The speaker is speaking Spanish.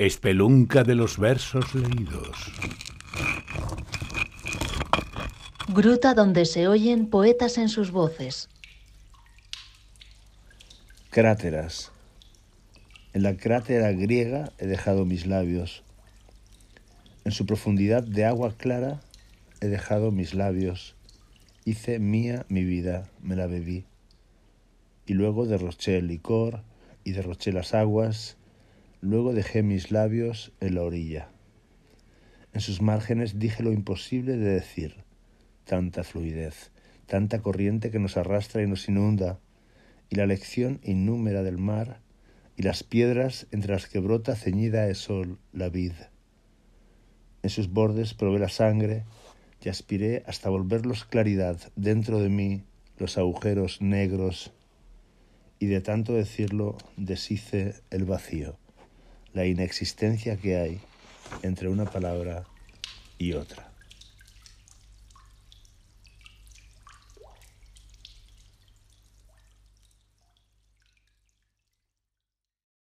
Espelunca de los versos leídos. Gruta donde se oyen poetas en sus voces. Cráteras. En la crátera griega he dejado mis labios. En su profundidad de agua clara he dejado mis labios. Hice mía mi vida, me la bebí. Y luego derroché el licor y derroché las aguas Luego dejé mis labios en la orilla. En sus márgenes dije lo imposible de decir. Tanta fluidez, tanta corriente que nos arrastra y nos inunda, y la lección innúmera del mar, y las piedras entre las que brota ceñida de sol la vid. En sus bordes probé la sangre y aspiré hasta volverlos claridad dentro de mí los agujeros negros, y de tanto decirlo deshice el vacío la inexistencia que hay entre una palabra y otra.